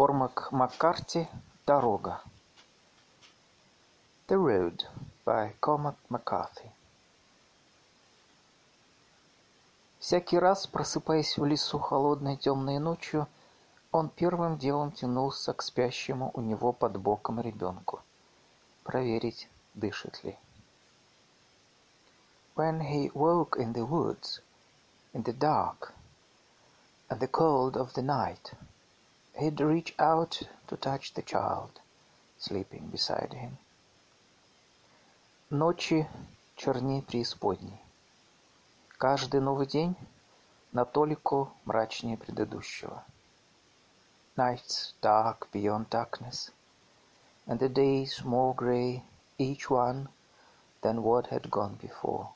Кормак Маккарти «Дорога». The Road by Cormac McCarthy. Всякий раз, просыпаясь в лесу холодной темной ночью, он первым делом тянулся к спящему у него под боком ребенку. Проверить, дышит ли. When he woke in the woods, in the dark, and the cold of the night, he'd reach out to touch the child, sleeping beside him. Ночи черней преисподней. Каждый новый день на толику мрачнее предыдущего. Nights dark beyond darkness, and the days more grey, each one, than what had gone before.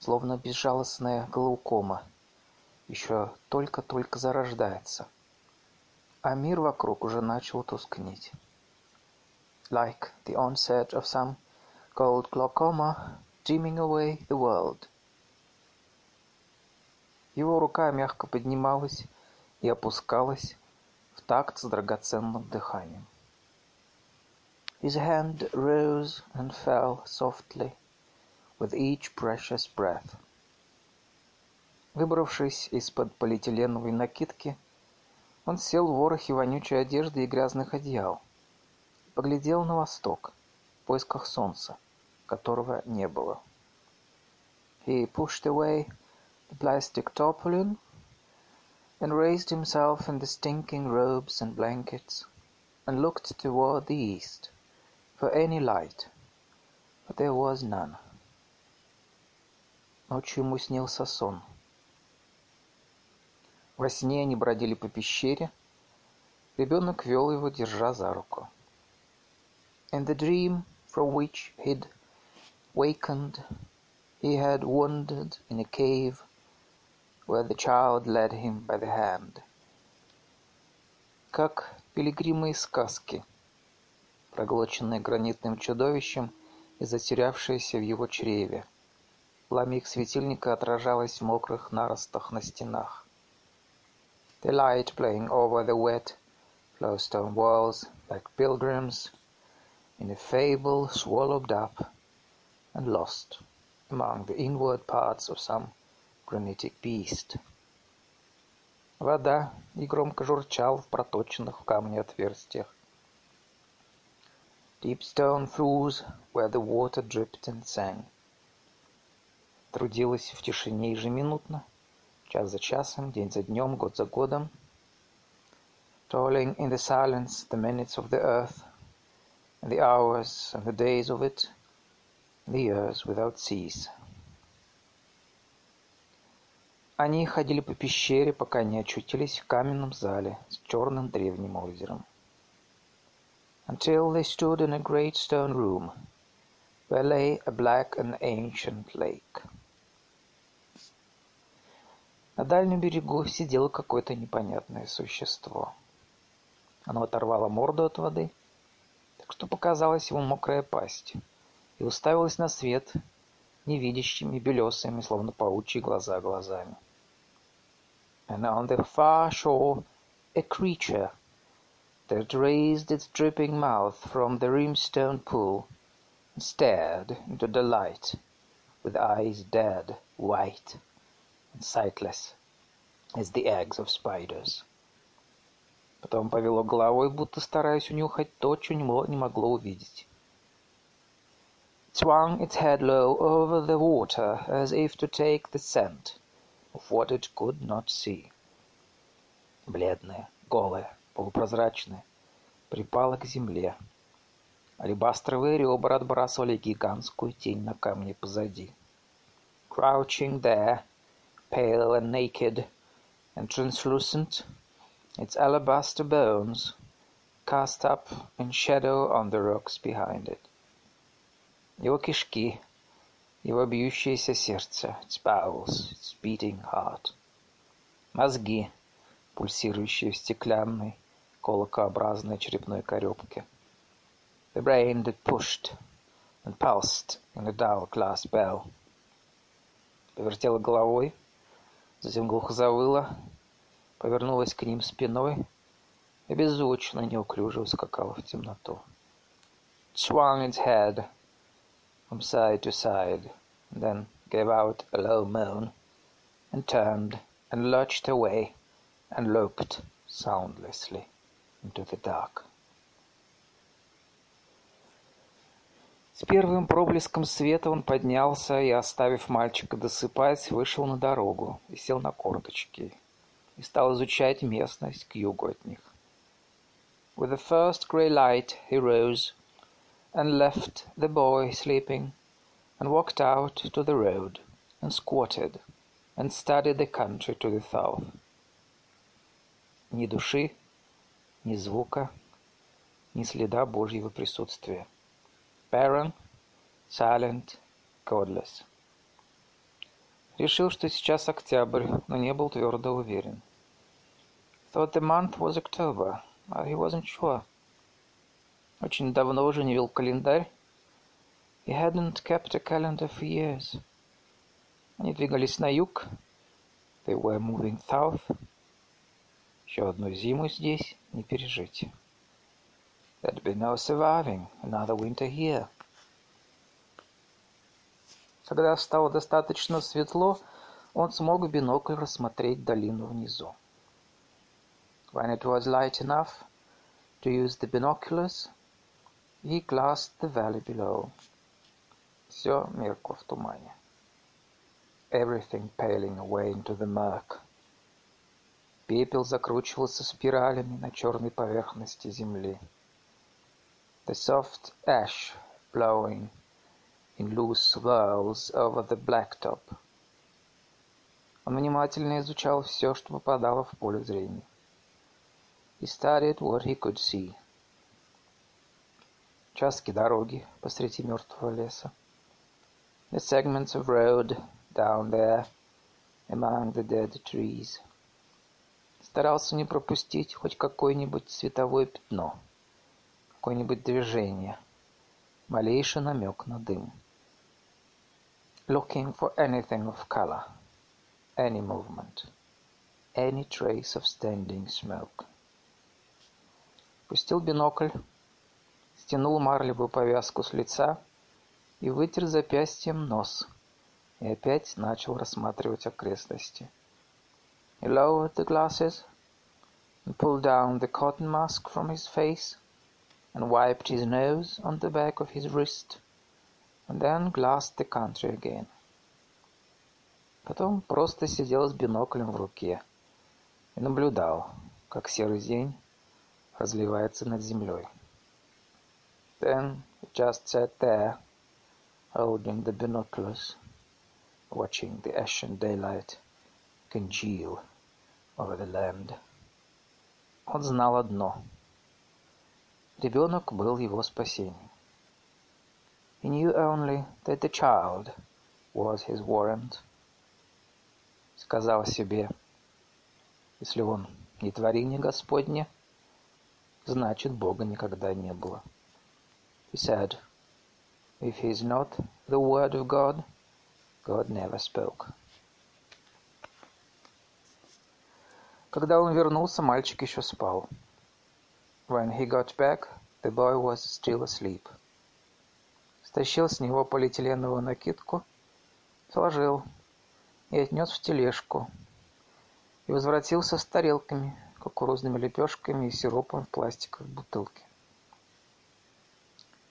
Словно безжалостная глаукома, еще только-только зарождается, а мир вокруг уже начал тускнеть. like the onset of some cold glaucoma, dreaming away the world. Его рука мягко поднималась и опускалась в такт с драгоценным дыханием. His hand rose and fell softly with each precious breath. Выбравшись из-под полиэтиленовой накидки, он сел в ворохе вонючей одежды и грязных одеял поглядел на восток в поисках солнца, которого не было. He pushed away the plastic tarpaulin and raised himself in the stinking robes and blankets and looked toward the east for any light, but there was none. Ночью ему снился сон. Во сне они бродили по пещере. Ребенок вел его, держа за руку. In the dream from which he'd wakened he had wandered in a cave where the child led him by the hand. Как пилигримы из сказки, проглоченные гранитным чудовищем и затерявшиеся в его чреве. Пламя их светильника отражалось в мокрых наростах на стенах. The light playing over the wet, flowstone walls like pilgrims in a fable swallowed up and lost among the inward parts of some granitic beast. Вода негромко журчала в проточенных в камне отверстиях. Deep stone fools where the water dripped and sang. Трудилась в тишине ежеминутно, час за часом, день за днем, год за годом. Toiling in the silence the minutes of the earth and the hours and the days of it, the years without cease. Они ходили по пещере, пока не очутились в каменном зале с черным древним озером. Until they stood in a great stone room, where lay a black and ancient lake. На дальнем берегу сидело какое-то непонятное существо. Оно оторвало морду от воды — так что показалась ему мокрая пасть, и уставилась на свет невидящими белесыми, словно паучьи глаза глазами. And on the far shore a creature that raised its dripping mouth from the rimstone pool and stared into the light with eyes dead, white, sightless as the eggs of spiders. Потом повело головой, будто стараясь унюхать то, что не могло увидеть. It swung its head low over the water as if to take the scent of what it could not see. Бледная, голая, полупрозрачная, припала к земле. Алебастровые ребра отбрасывали гигантскую тень на камне позади. Crouching there, pale and naked and translucent, its alabaster bones cast up in shadow on the rocks behind it. Его кишки, его бьющееся сердце, its bowels, its beating heart. Мозги, пульсирующие в стеклянной, колокообразной черепной коробке. The brain that pushed and pulsed in a dull glass bell. Повертела головой, затем глухо завыла, повернулась к ним спиной и беззвучно неуклюже ускакала в темноту. It swung its head from side to side, and then gave out a low moan, and turned and lurched away and loped soundlessly into the dark. С первым проблеском света он поднялся и, оставив мальчика досыпать, вышел на дорогу и сел на корточки и стал изучать местность к югу от них. With the first grey light he rose and left the boy sleeping and walked out to the road and squatted and studied the country to the south. Ни души, ни звука, ни следа Божьего присутствия. Barren, silent, godless. Решил, что сейчас октябрь, но не был твердо уверен. Thought the month was October, but he wasn't sure. Очень давно уже не вел календарь. He hadn't kept a calendar for years. Они двигались на юг. They were moving south. Еще одну зиму здесь не пережить. There'd be no surviving another winter here. Когда стало достаточно светло, он смог в бинокль рассмотреть долину внизу. When it was light enough to use the binoculars, he glassed the valley below. Все меркло в тумане. Everything paling away into the murk. Пепел закручивался спиралями на черной поверхности земли. The soft ash blowing in loose swirls over the blacktop. Он внимательно изучал все, что попадало в поле зрения. He studied what he could see. Участки дороги посреди мертвого леса. The segments of road down there among the dead trees. Старался не пропустить хоть какое-нибудь световое пятно какое-нибудь движение, малейший намек на дым. Looking for anything of color, any movement, any trace of standing smoke. Пустил бинокль, стянул марлевую повязку с лица и вытер запястьем нос, и опять начал рассматривать окрестности. He lowered the glasses. And pulled down the cotton mask from his face and wiped his nose on the back of his wrist, and then glassed the country again. Потом просто сидел с биноклем в руке и наблюдал, как серый день разливается над землей. Then he just sat there, holding the binoculars, watching the ashen daylight congeal over the land. Он знал одно — Ребенок был его спасением. He knew only that the child was his warrant. Сказал себе, если он не творение Господне, значит Бога никогда не было. He said, if he is not the word of God, God never spoke. Когда он вернулся, мальчик еще спал. When he got back, the boy was still asleep. Стащил с него полиэтиленовую накидку, сложил и отнес в тележку. И возвратился с тарелками, кукурузными лепешками и сиропом в пластиковой бутылке.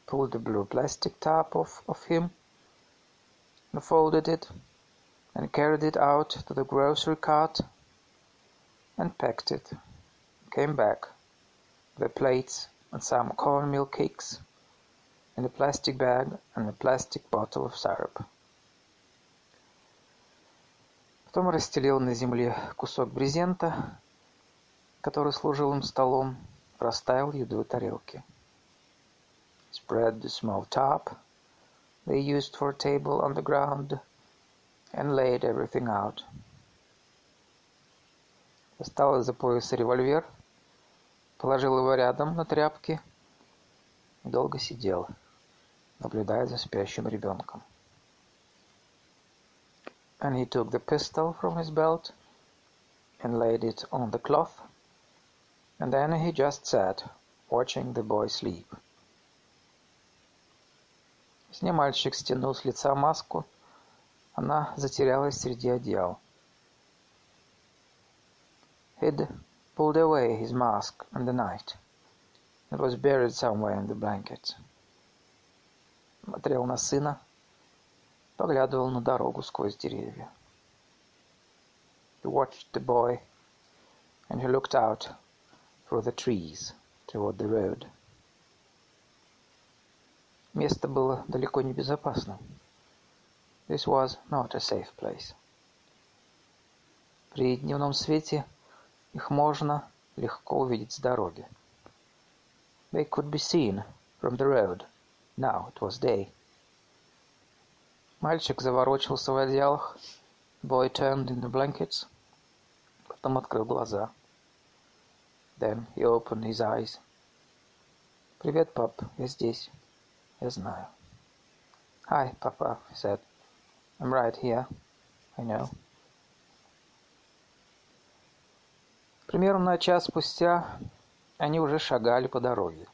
Pulled the blue plastic top off of him and folded it and carried it out to the grocery cart and packed it. Came back the plates and some cornmeal cakes in a plastic bag and a plastic bottle of syrup. Потом расстелил на земле кусок брезента, который служил им столом, расставил еду в тарелке. Spread the small top they used for a table on the ground and laid everything out. Достал из-за пояса револьвер — положил его рядом на тряпки и долго сидел, наблюдая за спящим ребенком. And he took the pistol from his belt and laid it on the cloth And then he just sat, watching the boy sleep. С ней мальчик стянул с лица маску. Она затерялась среди одеял. He'd pulled away his mask in the night. It was buried somewhere in the blankets. Смотрел на сына, поглядывал на дорогу сквозь деревья. He watched the boy, and he looked out through the trees toward the road. Место было далеко не безопасным. This was not a safe place. При дневном свете их можно легко увидеть с дороги. They could be seen from the road. Now it was day. Мальчик заворочился в одеялах. Boy turned in the blankets. Потом открыл глаза. Then he opened his eyes. «Привет, пап, я здесь. Я знаю». «Hi, Papa», he said. «I'm right here. I know». Примерно час спустя они уже шагали по дороге.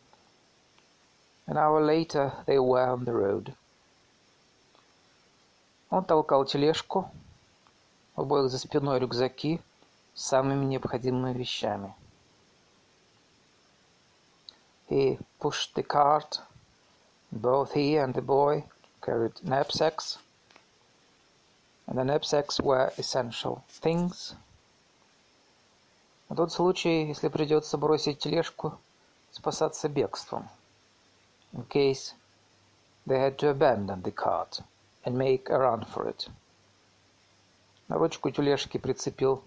An hour later they were on the road. Он толкал тележку, у обоих за спиной рюкзаки с самыми необходимыми вещами. He pushed the cart. Both he and the boy carried knapsacks, and the knapsacks were essential things. На тот случай, если придется бросить тележку, спасаться бегством. In case they had to abandon the cart and make a run for it. На ручку тележки прицепил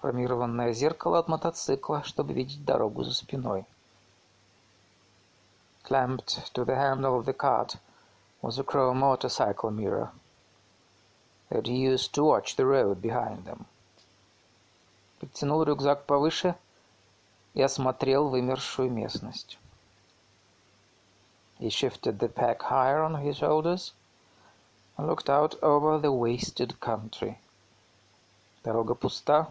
хромированное зеркало от мотоцикла, чтобы видеть дорогу за спиной. Clamped to the handle of the cart was a chrome motorcycle mirror that he used to watch the road behind them. Подтянул рюкзак повыше и осмотрел вымершую местность. He shifted the pack higher on his shoulders and looked out over the wasted country. Дорога пуста.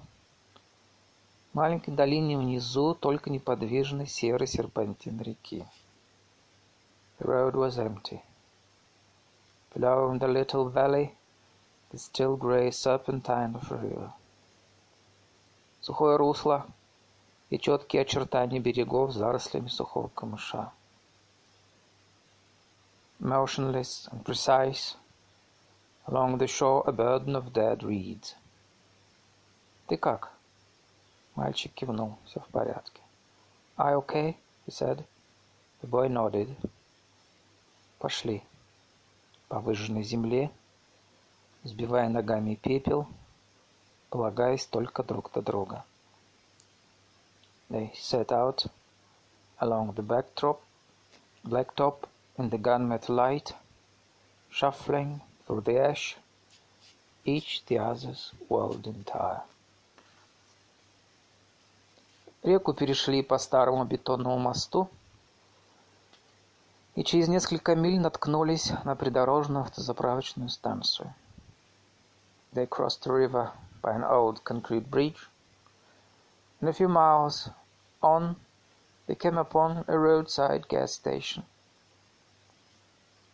В маленькой долине внизу только неподвижный серый серпантин реки. The road was empty. Below in the little valley, the still grey serpentine of a river. Сухое русло и четкие очертания берегов с зарослями сухого камыша. Motionless and precise, along the shore a burden of dead reeds. «Ты как?» Мальчик кивнул. «Все в порядке». «I okay?» he said. The boy nodded. Пошли. По выжженной земле, сбивая ногами пепел, полагаясь только друг на друга. They set out along the backdrop, blacktop in the gunmetal light, shuffling through the ash, each the other's world entire. Реку перешли по старому бетонному мосту, и через несколько миль наткнулись на придорожную автозаправочную станцию. They crossed the river by an old concrete bridge, and a few miles on they came upon a roadside gas station.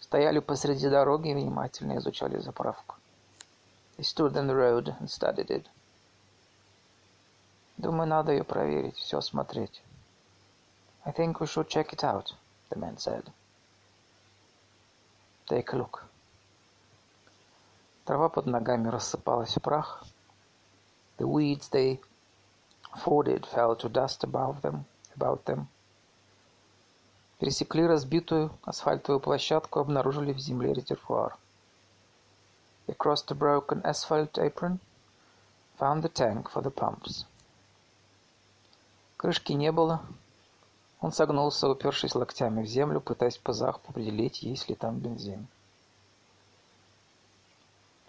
Стояли посреди дороги и внимательно изучали заправку. They stood in the road and studied it. Думаю, надо ее проверить, все осмотреть. I think we should check it out, the man said. Take a look. Трава под ногами рассыпалась в прах. The weeds they forded fell to dust above them, about them. Пересекли разбитую асфальтовую площадку, обнаружили в земле резервуар. They crossed a broken asphalt apron, found the tank for the pumps. Крышки не было. Он согнулся, упершись локтями в землю, пытаясь по запаху определить, есть ли там бензин.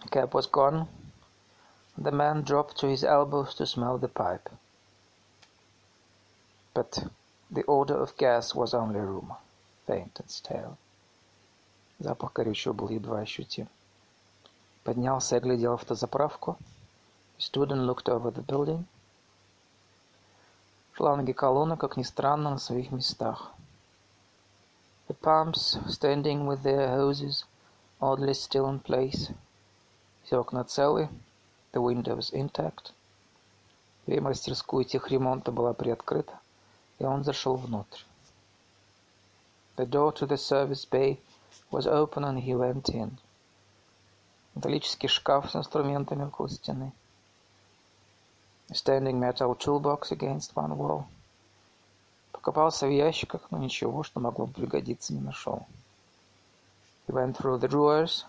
The cap was gone. The man dropped to his elbows to smell the pipe. But the odor of gas was only a rumor, faint and stale. Запах горючего был едва ощутим. Поднялся и оглядел автозаправку. He stood and looked over the building. Шланги колонны, как ни странно, на своих местах. The pumps, standing with their hoses, oddly still in place. Все окна целы, the windows intact. Дверь мастерскую техремонта была приоткрыта, и он зашел внутрь. The door to the service bay was open and he went in. Металлический шкаф с инструментами около стены. A standing metal toolbox against one wall. Покопался в ящиках, но ничего, что могло бы пригодиться, не нашел. He went through the drawers.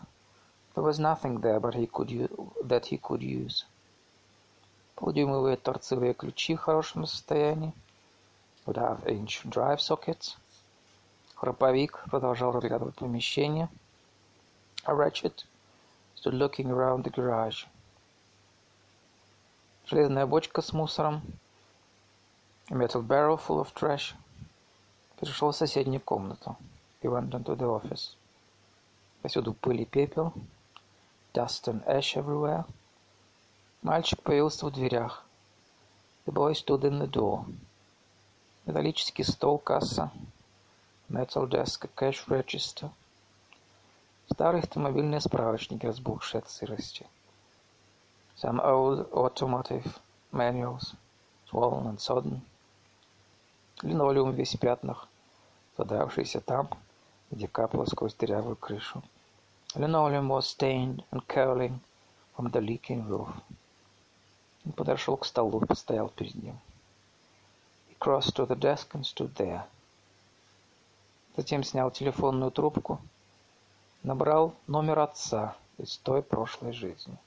There was nothing there but he could that he could use. Полудюймовые торцевые ключи в хорошем состоянии. Would have inch drive sockets. Храповик продолжал разглядывать помещение. A wretched stood looking around the garage. Железная бочка с мусором. A metal barrel full of trash. Перешел в соседнюю комнату. He went into the office. Повсюду пыль и пепел. Dust and ash everywhere. Мальчик появился в дверях. The boy stood in the door. Металлический стол, касса. Metal desk, cash register. Старые автомобильные справочники, разбухшие от сырости. Some old automotive manuals, swollen and sodden. Линолеум весь в пятнах, задравшийся там, где капало сквозь дырявую крышу. Linoleum was stained and curling from the leaking roof. Он подошел к столу и постоял перед ним. He crossed to the desk and stood there. Затем снял телефонную трубку, набрал номер отца из той прошлой жизни.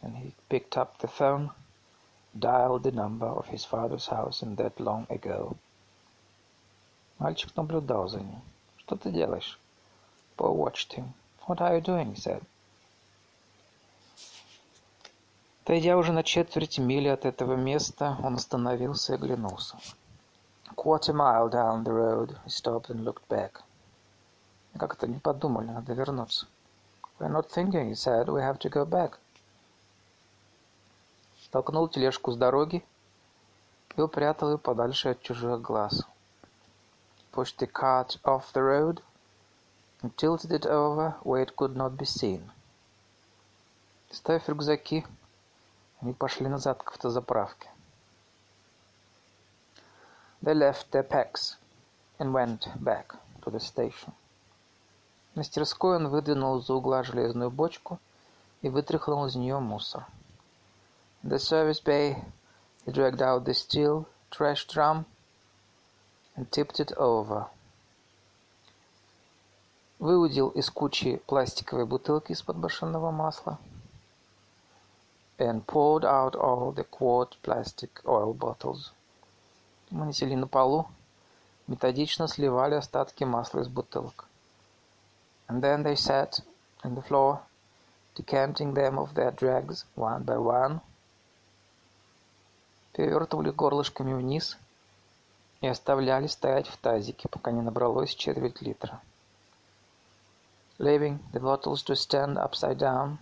And he picked up the phone, dialed the number of his father's house in that long ago. Мальчик наблюдал за ним. «Что ты делаешь?» Paul watched him. «What are you doing?» said. Отойдя уже на четверть мили от этого места, он остановился и оглянулся. quarter mile down the road, he stopped and looked back. Как это не подумали, надо вернуться. We're not thinking, he said, we have to go back. Толкнул тележку с дороги и упрятал ее подальше от чужих глаз. Pushed the cart off the road and tilted it over where it could not be seen. Ставив рюкзаки, они пошли назад к автозаправке. They left their packs and went back to the station. В мастерской он выдвинул из-за угла железную бочку и вытряхнул из нее мусор. In the service bay, he dragged out the steel trash drum and tipped it over. Выудил из кучи пластиковые бутылки из-под машинного масла and poured out all the quart plastic oil bottles. Мы несли на полу, методично сливали остатки масла из бутылок. And then they sat on the floor, decanting them of their dregs one by one. Перевертывали горлышками вниз и оставляли стоять в тазике, пока не набралось четверть литра. Leaving the bottles to stand upside down,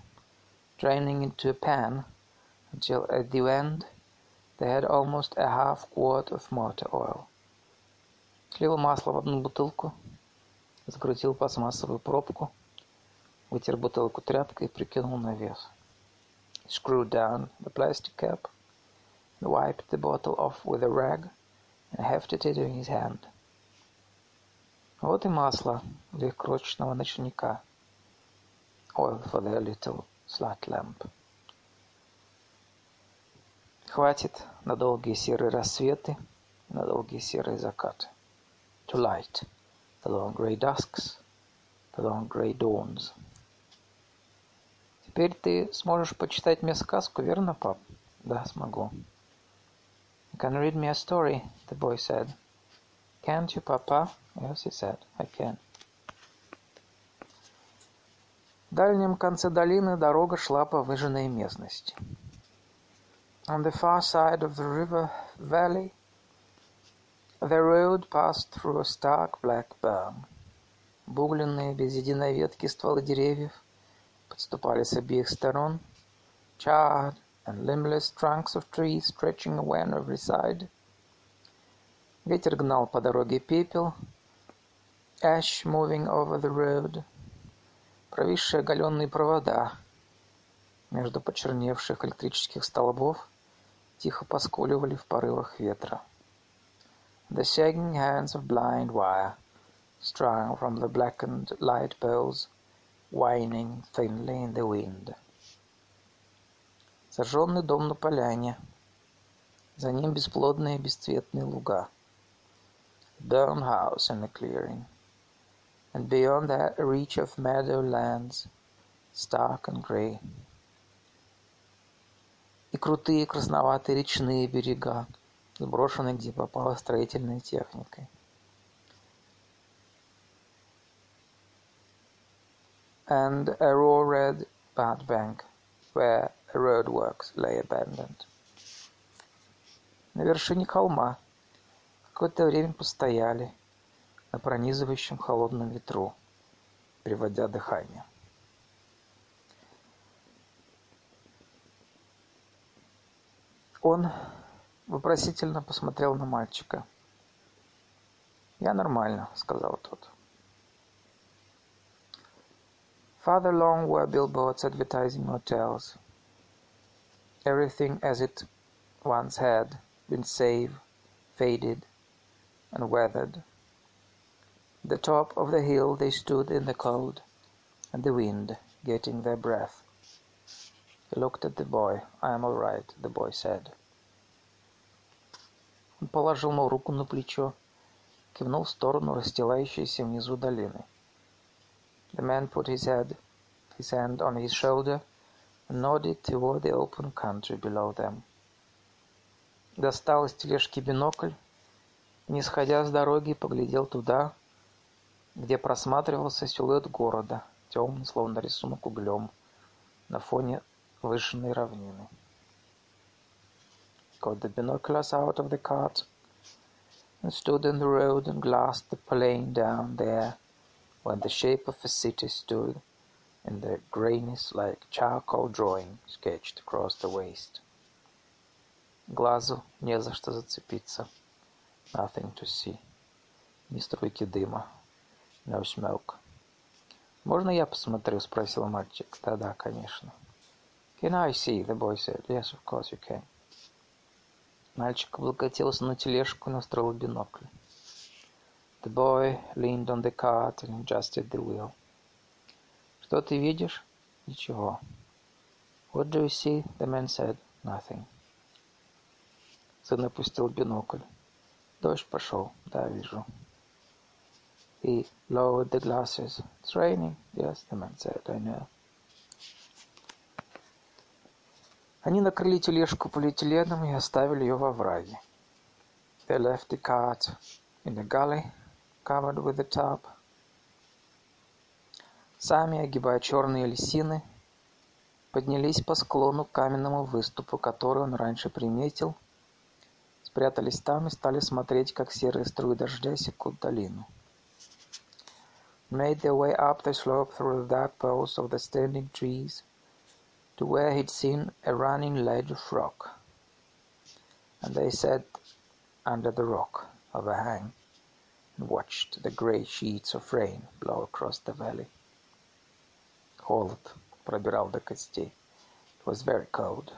draining into a pan until at the end They had almost a half quart of motor oil. Слил масло в одну бутылку, закрутил пластмассовую пробку, вытер бутылку тряпкой и прикинул на вес. He screwed down the plastic cap and wiped the bottle off with a rag and hefted it in his hand. Вот и масло для крошечного ночника. Oil for their little slat lamp. Хватит на долгие серые рассветы, на долгие серые закаты. To light the long grey dusks, the long grey dawns. Теперь ты сможешь почитать мне сказку, верно, пап? Да, смогу. You can read me a story, the boy said. Can't you, papa? Yes, he said. I can. В дальнем конце долины дорога шла по выжженной местности. On the far side of the river valley, the road passed through a stark black burn. Бугленные, без единой ветки стволы деревьев подступали с обеих сторон, charred and limbless trunks of trees stretching away on every side. Ветер гнал по дороге пепел, ash moving over the road, провисшие оголенные провода между почерневших электрических столбов тихо поскуливали в порывах ветра. The sagging hands of blind wire, strung from the blackened light poles, whining thinly in the wind. Сожженный дом на поляне. За ним бесплодные бесцветные луга. Burned house in a clearing. And beyond that a reach of meadow lands, stark and grey. И крутые красноватые речные берега, сброшенные где попало строительной техникой. And a raw red bad bank, where roadworks lay abandoned. На вершине холма какое-то время постояли на пронизывающем холодном ветру, приводя дыхание. Он вопросительно посмотрел на мальчика. «Я нормально», — сказал тот. Farther along were billboards advertising hotels. Everything as it once had been save, faded, and weathered. At the top of the hill they stood in the cold and the wind, getting their breath. He looked at the boy. "I am all right," the boy said. Он положил ему руку на плечо, кивнул в сторону расстилающейся внизу долины. The man put his head, his hand on his shoulder and nodded toward the open country below them. Достал из тележки бинокль и, не сходя с дороги, поглядел туда, где просматривался силуэт города, темный, словно рисунок углем, на фоне выжженной равнины. Got the binoculars out of the cart and stood in the road and glassed the plain down there when the shape of a city stood in the grayness like charcoal drawing sketched across the waste. Глазу не за что зацепиться. Nothing to see. Ни струйки дыма. No smoke. «Можно я посмотрю?» — спросил мальчик. «Да-да, конечно». «Can I see?» — the boy said. «Yes, of course you can». Мальчик облокотился на тележку и настроил бинокль. The boy leaned on the cart and adjusted the wheel. «Что ты видишь?» «Ничего». «What do you see?» The man said. «Nothing». Сын опустил бинокль. «Дождь пошел». «Да, вижу». He lowered the glasses. It's raining. Yes, the man said. I know. Они накрыли тележку полиэтиленом и оставили ее во враге. They left the cart in the gully, covered with the tarp. Сами, огибая черные лисины, поднялись по склону к каменному выступу, который он раньше приметил, спрятались там и стали смотреть, как серые струи дождя секут долину. Made their way up the slope through the dark poles of the standing trees to where he'd seen a running ledge of rock, and they sat under the rock overhang and watched the grey sheets of rain blow across the valley. Холод пробирал до костей. It was very cold.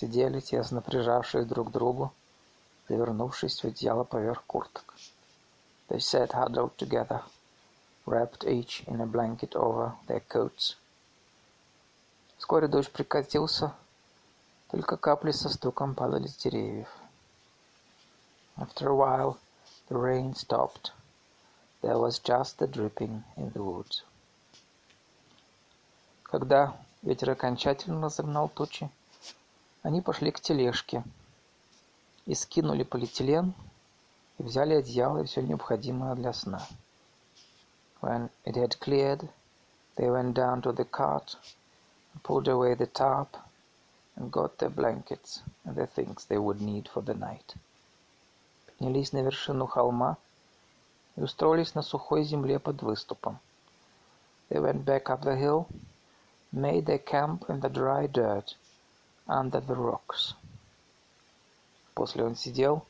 Сидели, тесно прижавшись друг к другу, завернувшись в одеяло поверх курток. They sat huddled together, wrapped each in a blanket over their coats. Вскоре дождь прекратился, только капли со стуком падали с деревьев. After a while the rain stopped. There was just the dripping in the woods. Когда ветер окончательно разогнал тучи, они пошли к тележке и скинули полиэтилен и взяли одеяло и все необходимое для сна. When it had cleared, they went down to the cart and pulled away the tarp and got their blankets and the things they would need for the night. Поднялись на вершину холма и устроились на сухой земле под выступом. They went back up the hill made their camp in the dry dirt under the rocks. После он сидел,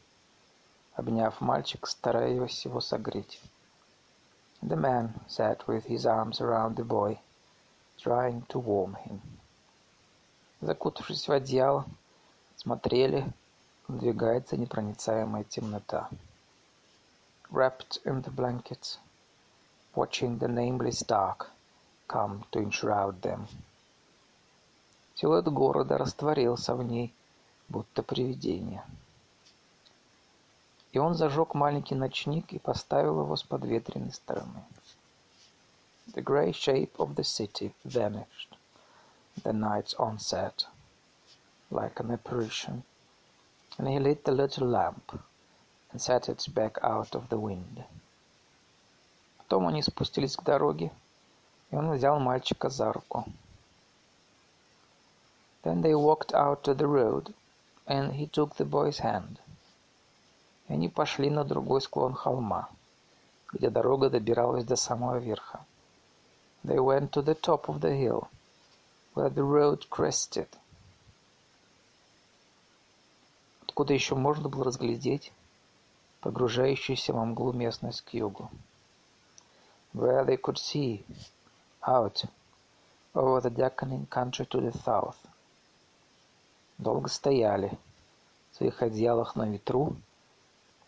обняв мальчик, стараясь его согреть. The man sat with his arms around the boy, trying to warm him. Закутавшись в одеяло, смотрели, надвигается непроницаемая темнота. Wrapped in the blankets, watching the nameless dark come to enshroud them. Силуэт города растворился в ней, будто привидение. И он зажег маленький ночник и поставил его с подветренной стороны. The grey shape of the city vanished. The night's onset, like an apparition, and he lit the little lamp and set it back out of the wind. Потом они спустились к дороге, и он взял мальчика за руку. Then they walked out to the road, and he took the boy's hand. И они пошли на другой склон холма, где дорога добиралась до самого верха. They went to the top of the hill, where the road crested. Откуда еще можно было разглядеть погружающуюся во мглу местность к югу? Where they could see out over the darkening country to the south. Долго стояли в своих одеялах на ветру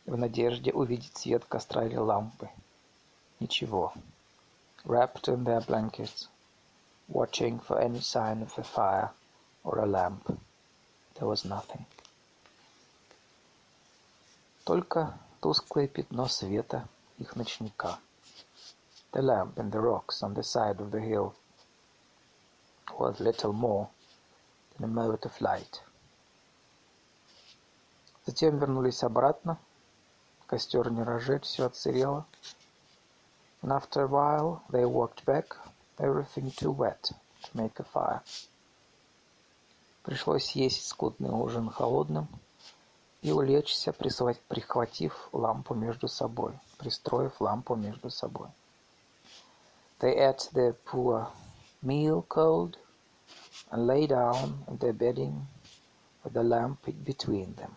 в надежде увидеть свет костра или лампы. Ничего. Wrapped in their blankets, watching for any sign of a fire or a lamp. There was nothing. Только тусклое пятно света их ночника. The lamp in the rocks on the side of the hill was little more than a mote of light. Затем вернулись обратно. Костер не разжег, все отсырело. And after a while they walked back, everything too wet to make a fire. Пришлось есть скудный ужин холодным и улечься, прихватив лампу между собой, пристроив лампу между собой. They ate their poor meal cold, and lay down in their bedding with the lamp between them.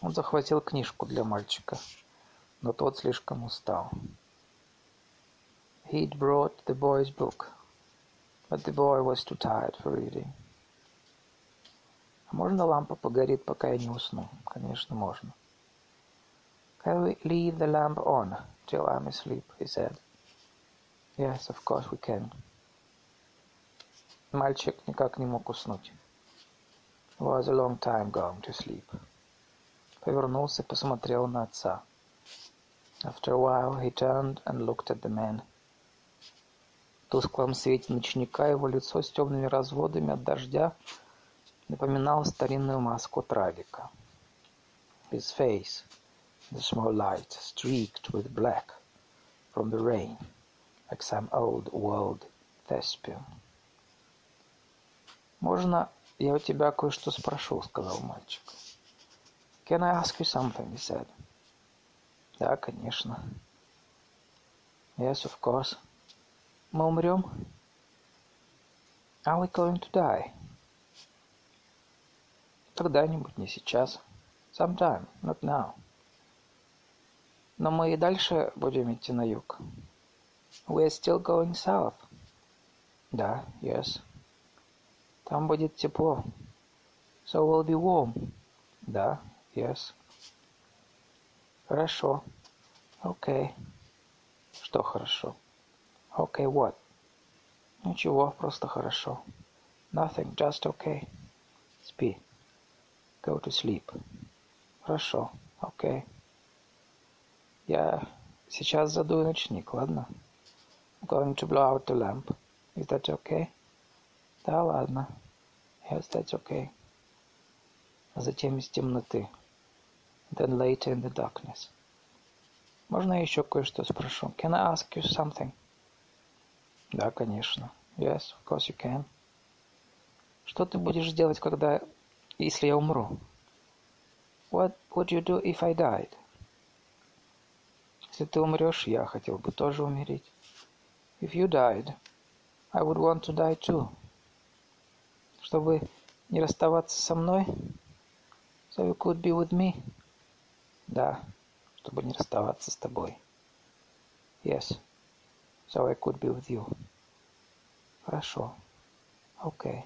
Он захватил книжку для мальчика, но тот слишком устал. He'd brought the boy's book, but the boy was too tired for reading. А можно лампа погорит, пока я не усну? Конечно, можно. Can we leave the lamp on till I'm asleep? He said. Yes, of course we can. Мальчик никак не мог уснуть. Was a long time going to sleep. Повернулся, посмотрел на отца. After a while he turned and looked at the man. В тусклом свете ночника его лицо с темными разводами от дождя напоминало старинную маску трагика. His face, the small light, streaked with black from the rain. like some old world thespian. «Можно я у тебя кое-что спрошу?» — сказал мальчик. «Can I ask you something?» — he said. «Да, конечно». «Yes, of course». «Мы умрем?» «Are we going to die?» «Когда-нибудь, не сейчас». «Sometime, not now». «Но мы и дальше будем идти на юг». We're still going south. Да, yes. Там будет тепло. So we'll be warm. Да, yes. Хорошо. Okay. Что хорошо? Okay, what? Ничего, просто хорошо. Nothing, just okay. Спи. Go to sleep. Хорошо, okay. Я сейчас задую ночник, ладно? going to blow out the lamp. Is that okay? Да, ладно. Yes, that's okay. А затем из темноты. Then later in the darkness. Можно я еще кое-что спрошу? Can I ask you something? Да, конечно. Yes, of course you can. Что ты будешь делать, когда... если я умру? What would you do if I died? Если ты умрешь, я хотел бы тоже умереть. If you died, I would want to die too. Чтобы не расставаться со мной, so you could be with me, Да, чтобы не расставаться с тобой. Yes, so I could be with you. Хорошо. Okay.